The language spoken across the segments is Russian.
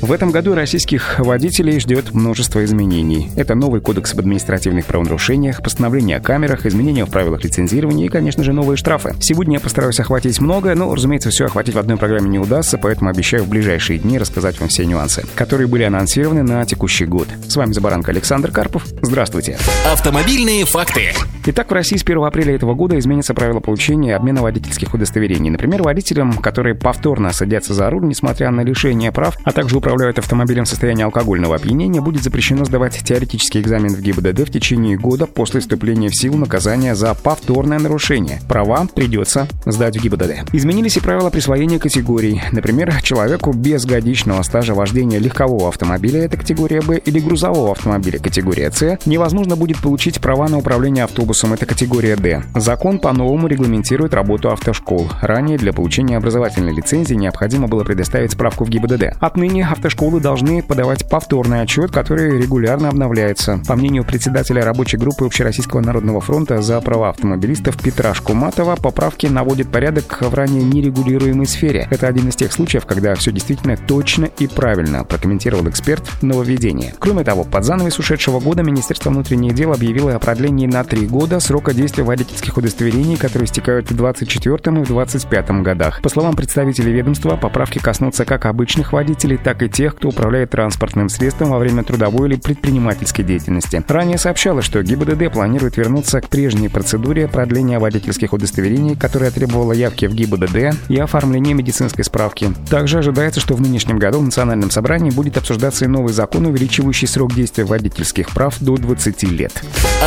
В этом году российских водителей ждет множество изменений. Это новый кодекс об административных правонарушениях, постановление о камерах, изменения в правилах лицензирования и, конечно же, новые штрафы. Сегодня я постараюсь охватить многое, но, разумеется, все охватить в одной программе не удастся, поэтому обещаю в ближайшие дни рассказать вам все нюансы, которые были анонсированы на текущий год. С вами Забаранка Александр Карпов. Здравствуйте. Автомобильные факты. Итак, в России с 1 апреля этого года изменятся правила получения и обмена водительских удостоверений. Например, водителям, которые повторно садятся за руль, несмотря на лишение прав, а также управляют автомобилем в состоянии алкогольного опьянения, будет запрещено сдавать теоретический экзамен в ГИБДД в течение года после вступления в силу наказания за повторное нарушение. Права придется сдать в ГИБДД. Изменились и правила присвоения категорий. Например, человеку без годичного стажа вождения легкового автомобиля, это категория Б, или грузового автомобиля, категория С, невозможно будет получить права на управление автобусом, это категория Д. Закон по-новому регламентирует работу автошкол. Ранее для получения образовательной лицензии необходимо было предоставить справку в ГИБДД. Отныне автошколы должны подавать повторный отчет, который регулярно обновляется. По мнению председателя рабочей группы Общероссийского народного фронта за права автомобилистов Петра Шкуматова, поправки наводят порядок в ранее нерегулируемой сфере. Это один из тех случаев, когда все действительно точно и правильно, прокомментировал эксперт нововведения. Кроме того, под занавес ушедшего года Министерство внутренних дел объявило о продлении на три года срока действия водительских удостоверений, которые истекают в 2024 и 2025 годах. По словам представителей ведомства, поправки коснутся как обычных водителей, так и тех, кто управляет транспортным средством во время трудовой или предпринимательской деятельности. Ранее сообщалось, что ГИБДД планирует вернуться к прежней процедуре продления водительских удостоверений, которая требовала явки в ГИБДД и оформления медицинской справки. Также ожидается, что в нынешнем году в Национальном собрании будет обсуждаться и новый закон, увеличивающий срок действия водительских прав до 20 лет.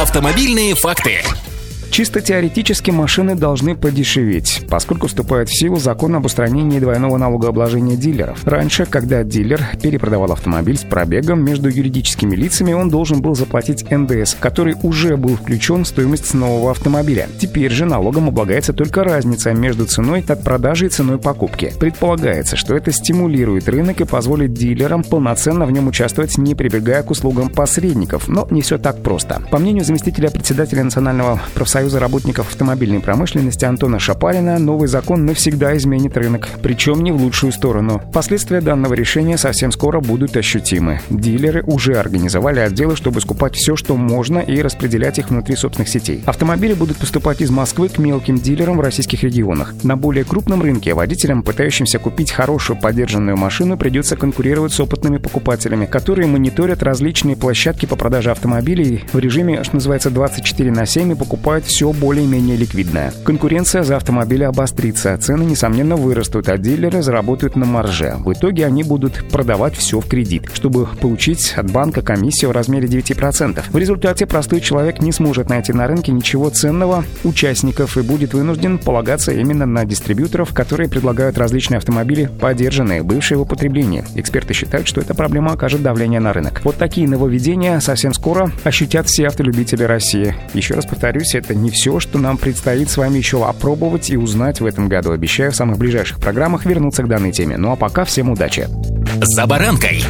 Автомобильные факты. Este. Чисто теоретически машины должны подешеветь, поскольку вступает в силу закон об устранении двойного налогообложения дилеров. Раньше, когда дилер перепродавал автомобиль с пробегом между юридическими лицами, он должен был заплатить НДС, который уже был включен в стоимость нового автомобиля. Теперь же налогом облагается только разница между ценой от продажи и ценой покупки. Предполагается, что это стимулирует рынок и позволит дилерам полноценно в нем участвовать, не прибегая к услугам посредников. Но не все так просто. По мнению заместителя председателя Национального профсоюза Союза работников автомобильной промышленности Антона Шапарина новый закон навсегда изменит рынок, причем не в лучшую сторону. Последствия данного решения совсем скоро будут ощутимы. Дилеры уже организовали отделы, чтобы скупать все, что можно, и распределять их внутри собственных сетей. Автомобили будут поступать из Москвы к мелким дилерам в российских регионах. На более крупном рынке водителям, пытающимся купить хорошую поддержанную машину, придется конкурировать с опытными покупателями, которые мониторят различные площадки по продаже автомобилей в режиме, что называется, 24 на 7 и покупают все более-менее ликвидное. Конкуренция за автомобили обострится, цены, несомненно, вырастут, а дилеры заработают на марже. В итоге они будут продавать все в кредит, чтобы получить от банка комиссию в размере 9%. В результате простой человек не сможет найти на рынке ничего ценного участников и будет вынужден полагаться именно на дистрибьюторов, которые предлагают различные автомобили, поддержанные, бывшие в употреблении. Эксперты считают, что эта проблема окажет давление на рынок. Вот такие нововведения совсем скоро ощутят все автолюбители России. Еще раз повторюсь, это не все, что нам предстоит с вами еще опробовать и узнать в этом году. Обещаю в самых ближайших программах вернуться к данной теме. Ну а пока всем удачи. За баранкой.